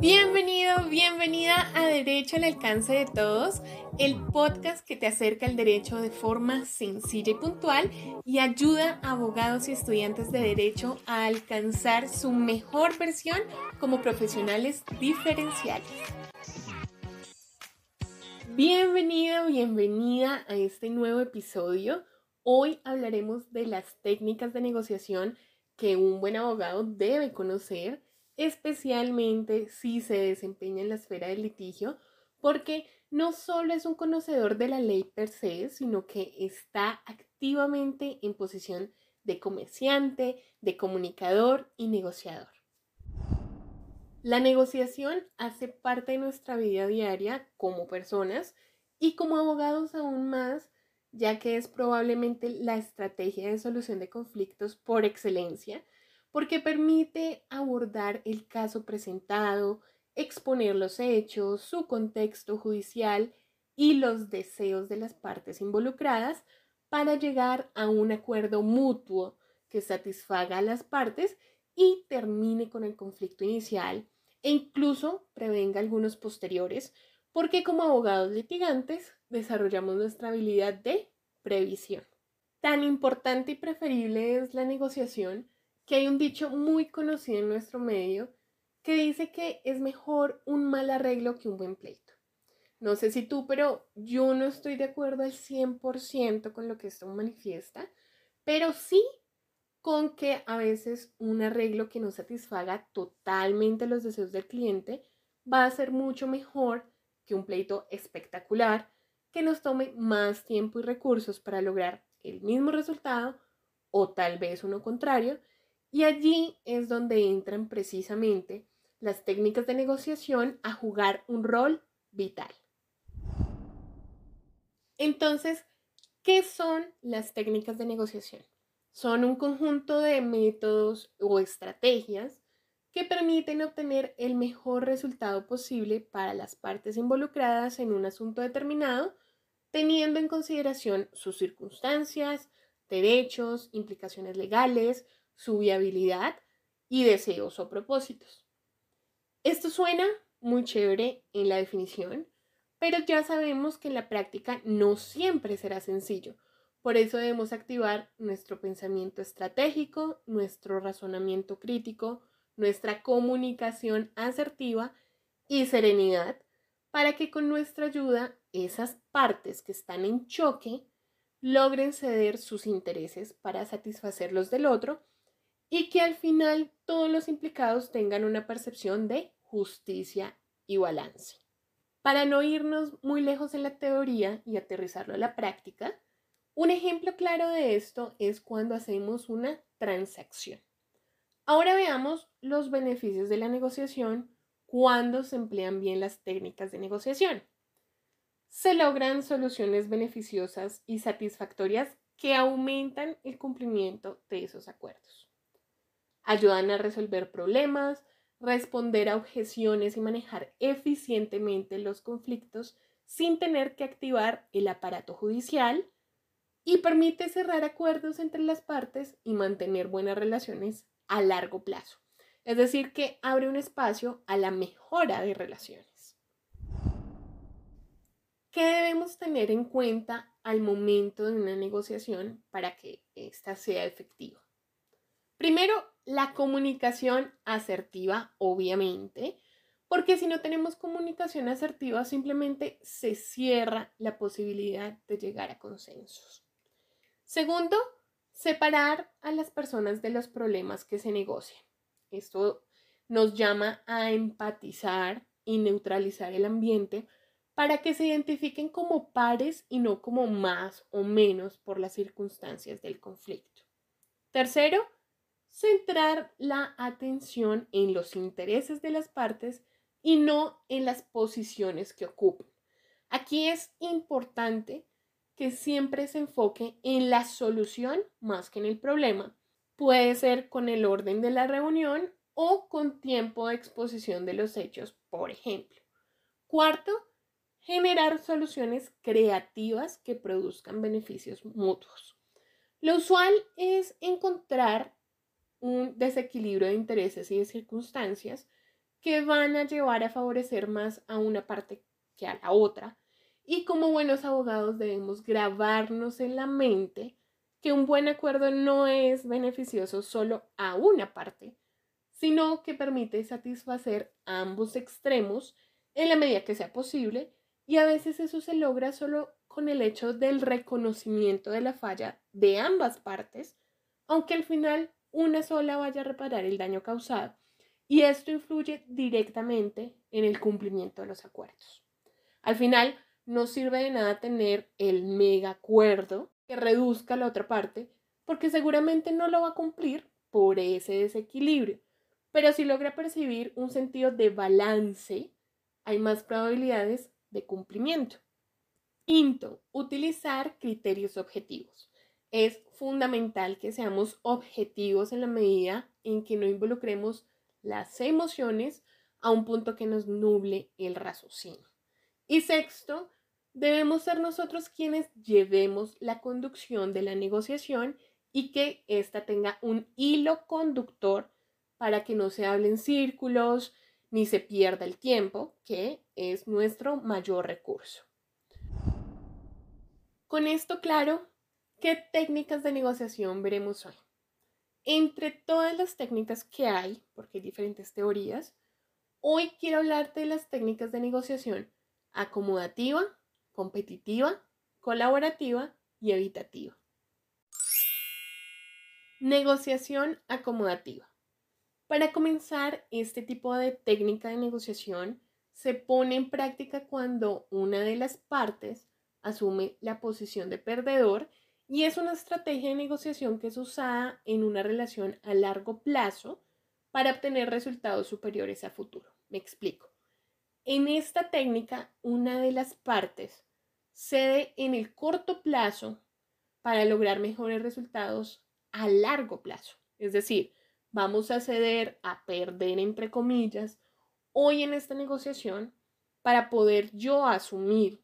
Bienvenido, bienvenida a Derecho al alcance de todos, el podcast que te acerca al derecho de forma sencilla y puntual y ayuda a abogados y estudiantes de derecho a alcanzar su mejor versión como profesionales diferenciales. Bienvenido, bienvenida a este nuevo episodio. Hoy hablaremos de las técnicas de negociación que un buen abogado debe conocer especialmente si se desempeña en la esfera del litigio, porque no solo es un conocedor de la ley per se, sino que está activamente en posición de comerciante, de comunicador y negociador. La negociación hace parte de nuestra vida diaria como personas y como abogados aún más, ya que es probablemente la estrategia de solución de conflictos por excelencia, porque permite abordar el caso presentado, exponer los hechos, su contexto judicial y los deseos de las partes involucradas para llegar a un acuerdo mutuo que satisfaga a las partes y termine con el conflicto inicial e incluso prevenga algunos posteriores, porque como abogados litigantes desarrollamos nuestra habilidad de previsión. Tan importante y preferible es la negociación que hay un dicho muy conocido en nuestro medio que dice que es mejor un mal arreglo que un buen pleito. No sé si tú, pero yo no estoy de acuerdo al 100% con lo que esto manifiesta, pero sí con que a veces un arreglo que no satisfaga totalmente los deseos del cliente va a ser mucho mejor que un pleito espectacular que nos tome más tiempo y recursos para lograr el mismo resultado o tal vez uno contrario y allí es donde entran precisamente las técnicas de negociación a jugar un rol vital. Entonces, ¿qué son las técnicas de negociación? Son un conjunto de métodos o estrategias que permiten obtener el mejor resultado posible para las partes involucradas en un asunto determinado, teniendo en consideración sus circunstancias, derechos, implicaciones legales, su viabilidad y deseos o propósitos. Esto suena muy chévere en la definición, pero ya sabemos que en la práctica no siempre será sencillo. Por eso debemos activar nuestro pensamiento estratégico, nuestro razonamiento crítico, nuestra comunicación asertiva y serenidad para que con nuestra ayuda esas partes que están en choque logren ceder sus intereses para satisfacer los del otro y que al final todos los implicados tengan una percepción de justicia y balance. Para no irnos muy lejos en la teoría y aterrizarlo a la práctica, un ejemplo claro de esto es cuando hacemos una transacción. Ahora veamos los beneficios de la negociación cuando se emplean bien las técnicas de negociación. Se logran soluciones beneficiosas y satisfactorias que aumentan el cumplimiento de esos acuerdos ayudan a resolver problemas, responder a objeciones y manejar eficientemente los conflictos sin tener que activar el aparato judicial y permite cerrar acuerdos entre las partes y mantener buenas relaciones a largo plazo. Es decir, que abre un espacio a la mejora de relaciones. ¿Qué debemos tener en cuenta al momento de una negociación para que ésta sea efectiva? Primero, la comunicación asertiva, obviamente, porque si no tenemos comunicación asertiva, simplemente se cierra la posibilidad de llegar a consensos. Segundo, separar a las personas de los problemas que se negocian. Esto nos llama a empatizar y neutralizar el ambiente para que se identifiquen como pares y no como más o menos por las circunstancias del conflicto. Tercero, centrar la atención en los intereses de las partes y no en las posiciones que ocupan. Aquí es importante que siempre se enfoque en la solución más que en el problema. Puede ser con el orden de la reunión o con tiempo de exposición de los hechos, por ejemplo. Cuarto, generar soluciones creativas que produzcan beneficios mutuos. Lo usual es encontrar un desequilibrio de intereses y de circunstancias que van a llevar a favorecer más a una parte que a la otra. Y como buenos abogados debemos grabarnos en la mente que un buen acuerdo no es beneficioso solo a una parte, sino que permite satisfacer ambos extremos en la medida que sea posible y a veces eso se logra solo con el hecho del reconocimiento de la falla de ambas partes, aunque al final una sola vaya a reparar el daño causado. Y esto influye directamente en el cumplimiento de los acuerdos. Al final, no sirve de nada tener el mega acuerdo que reduzca la otra parte, porque seguramente no lo va a cumplir por ese desequilibrio. Pero si logra percibir un sentido de balance, hay más probabilidades de cumplimiento. Quinto, utilizar criterios objetivos. Es fundamental que seamos objetivos en la medida en que no involucremos las emociones a un punto que nos nuble el raciocinio. Y sexto, debemos ser nosotros quienes llevemos la conducción de la negociación y que ésta tenga un hilo conductor para que no se hablen círculos ni se pierda el tiempo, que es nuestro mayor recurso. Con esto claro, ¿qué técnicas de negociación veremos hoy? Entre todas las técnicas que hay, porque hay diferentes teorías, hoy quiero hablarte de las técnicas de negociación acomodativa, competitiva, colaborativa y evitativa. Negociación acomodativa. Para comenzar, este tipo de técnica de negociación se pone en práctica cuando una de las partes asume la posición de perdedor y es una estrategia de negociación que es usada en una relación a largo plazo para obtener resultados superiores a futuro. Me explico. En esta técnica, una de las partes cede en el corto plazo para lograr mejores resultados a largo plazo. Es decir, vamos a ceder a perder, entre comillas, hoy en esta negociación para poder yo asumir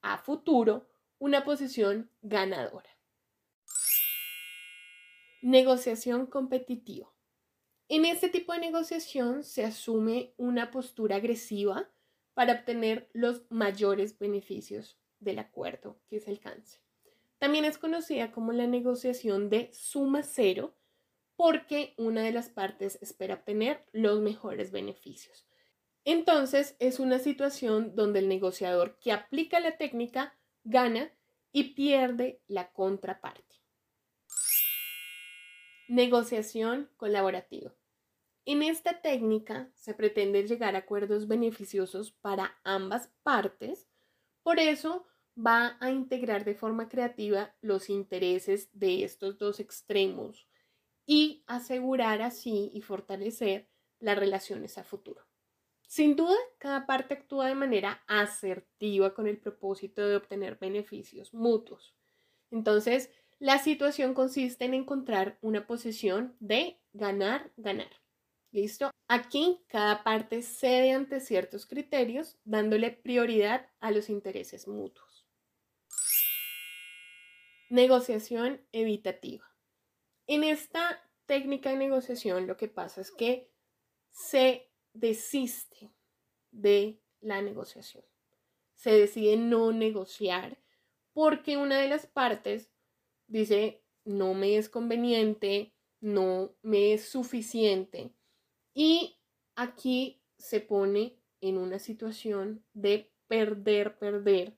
a futuro una posición ganadora. Negociación competitiva. En este tipo de negociación se asume una postura agresiva para obtener los mayores beneficios del acuerdo que se alcance. También es conocida como la negociación de suma cero porque una de las partes espera obtener los mejores beneficios. Entonces es una situación donde el negociador que aplica la técnica gana y pierde la contraparte. Negociación colaborativa. En esta técnica se pretende llegar a acuerdos beneficiosos para ambas partes, por eso va a integrar de forma creativa los intereses de estos dos extremos y asegurar así y fortalecer las relaciones a futuro. Sin duda, cada parte actúa de manera asertiva con el propósito de obtener beneficios mutuos. Entonces, la situación consiste en encontrar una posición de ganar-ganar. ¿Listo? Aquí cada parte cede ante ciertos criterios, dándole prioridad a los intereses mutuos. Negociación evitativa. En esta técnica de negociación lo que pasa es que se desiste de la negociación. Se decide no negociar porque una de las partes dice no me es conveniente, no me es suficiente. Y aquí se pone en una situación de perder, perder,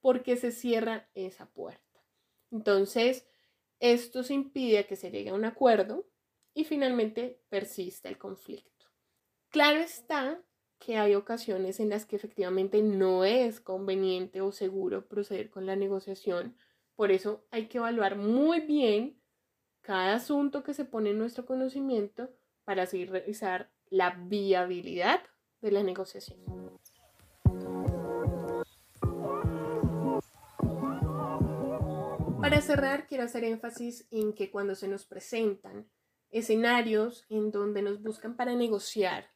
porque se cierra esa puerta. Entonces, esto se impide que se llegue a un acuerdo y finalmente persiste el conflicto. Claro está que hay ocasiones en las que efectivamente no es conveniente o seguro proceder con la negociación. Por eso hay que evaluar muy bien cada asunto que se pone en nuestro conocimiento para así revisar la viabilidad de la negociación. Para cerrar, quiero hacer énfasis en que cuando se nos presentan escenarios en donde nos buscan para negociar,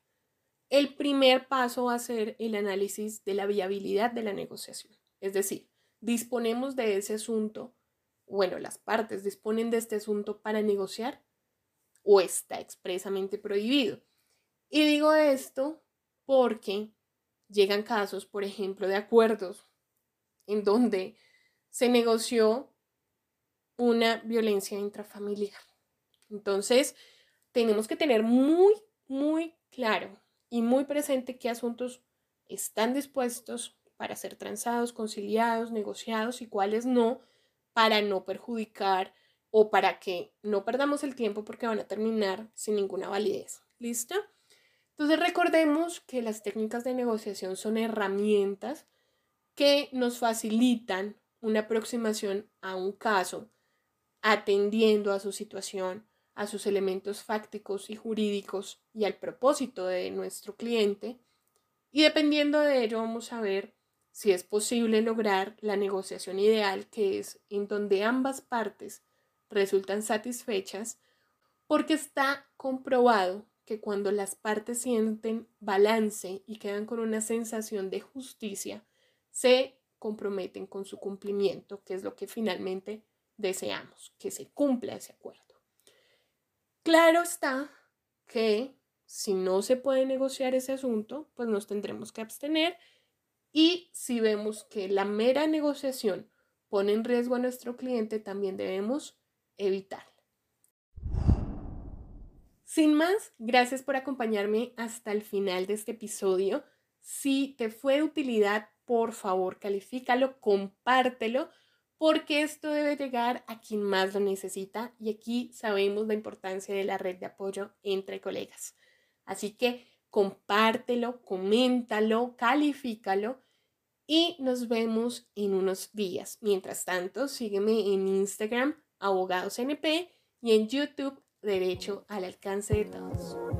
el primer paso va a ser el análisis de la viabilidad de la negociación. Es decir, disponemos de ese asunto, bueno, las partes disponen de este asunto para negociar o está expresamente prohibido. Y digo esto porque llegan casos, por ejemplo, de acuerdos en donde se negoció una violencia intrafamiliar. Entonces, tenemos que tener muy, muy claro y muy presente qué asuntos están dispuestos para ser transados, conciliados, negociados y cuáles no, para no perjudicar o para que no perdamos el tiempo porque van a terminar sin ninguna validez. ¿Listo? Entonces recordemos que las técnicas de negociación son herramientas que nos facilitan una aproximación a un caso, atendiendo a su situación, a sus elementos fácticos y jurídicos y al propósito de nuestro cliente. Y dependiendo de ello vamos a ver si es posible lograr la negociación ideal, que es en donde ambas partes resultan satisfechas, porque está comprobado que cuando las partes sienten balance y quedan con una sensación de justicia, se comprometen con su cumplimiento, que es lo que finalmente deseamos, que se cumpla ese acuerdo. Claro está que si no se puede negociar ese asunto, pues nos tendremos que abstener y si vemos que la mera negociación pone en riesgo a nuestro cliente, también debemos evitarla. Sin más, gracias por acompañarme hasta el final de este episodio. Si te fue de utilidad, por favor, califícalo, compártelo, porque esto debe llegar a quien más lo necesita y aquí sabemos la importancia de la red de apoyo entre colegas. Así que compártelo, coméntalo, califícalo y nos vemos en unos días. Mientras tanto, sígueme en Instagram, abogadosnp y en YouTube, Derecho al alcance de todos.